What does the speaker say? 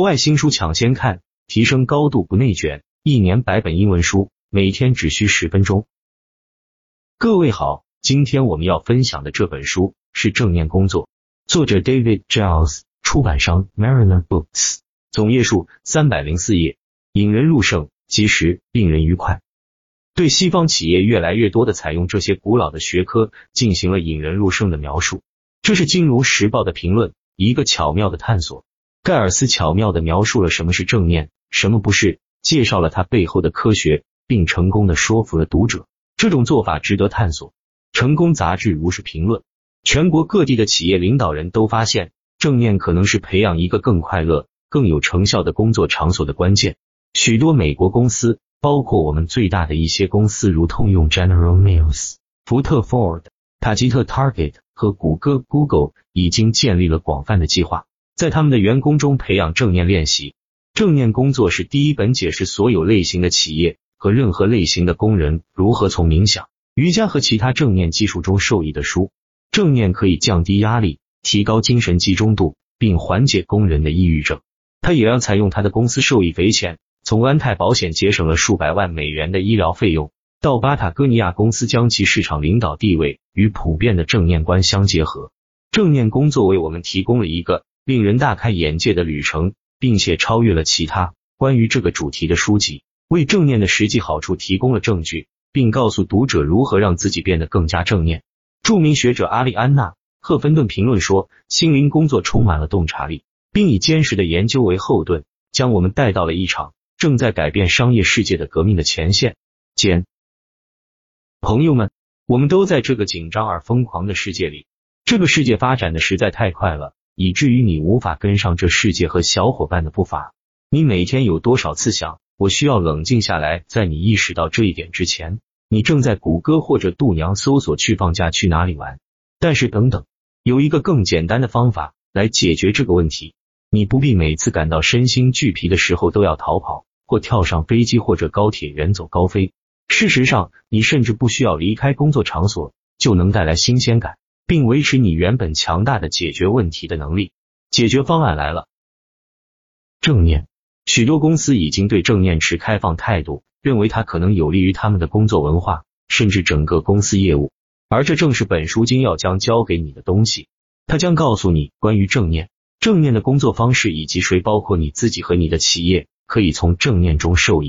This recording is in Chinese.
国外新书抢先看，提升高度不内卷，一年百本英文书，每天只需十分钟。各位好，今天我们要分享的这本书是正念工作，作者 David Giles，出版商 Mariner Books，总页数三百零四页，引人入胜，及时令人愉快。对西方企业越来越多的采用这些古老的学科进行了引人入胜的描述，这是《金融时报》的评论，一个巧妙的探索。盖尔斯巧妙的描述了什么是正念，什么不是，介绍了他背后的科学，并成功的说服了读者。这种做法值得探索。成功杂志如是评论。全国各地的企业领导人都发现，正念可能是培养一个更快乐、更有成效的工作场所的关键。许多美国公司，包括我们最大的一些公司，如通用 General Mills、福特 Ford、塔吉特 Target 和谷歌 Google，已经建立了广泛的计划。在他们的员工中培养正念练习。正念工作是第一本解释所有类型的企业和任何类型的工人如何从冥想、瑜伽和其他正念技术中受益的书。正念可以降低压力，提高精神集中度，并缓解工人的抑郁症。他也让采用他的公司受益匪浅，从安泰保险节省了数百万美元的医疗费用，到巴塔哥尼亚公司将其市场领导地位与普遍的正念观相结合。正念工作为我们提供了一个。令人大开眼界的旅程，并且超越了其他关于这个主题的书籍，为正念的实际好处提供了证据，并告诉读者如何让自己变得更加正念。著名学者阿利安娜·赫芬顿评论说：“心灵工作充满了洞察力，并以坚实的研究为后盾，将我们带到了一场正在改变商业世界的革命的前线。”间，朋友们，我们都在这个紧张而疯狂的世界里，这个世界发展的实在太快了。以至于你无法跟上这世界和小伙伴的步伐。你每天有多少次想我需要冷静下来？在你意识到这一点之前，你正在谷歌或者度娘搜索去放假去哪里玩。但是等等，有一个更简单的方法来解决这个问题。你不必每次感到身心俱疲的时候都要逃跑或跳上飞机或者高铁远走高飞。事实上，你甚至不需要离开工作场所就能带来新鲜感。并维持你原本强大的解决问题的能力。解决方案来了。正念，许多公司已经对正念持开放态度，认为它可能有利于他们的工作文化，甚至整个公司业务。而这正是本书精要将教给你的东西。它将告诉你关于正念、正念的工作方式，以及谁，包括你自己和你的企业，可以从正念中受益。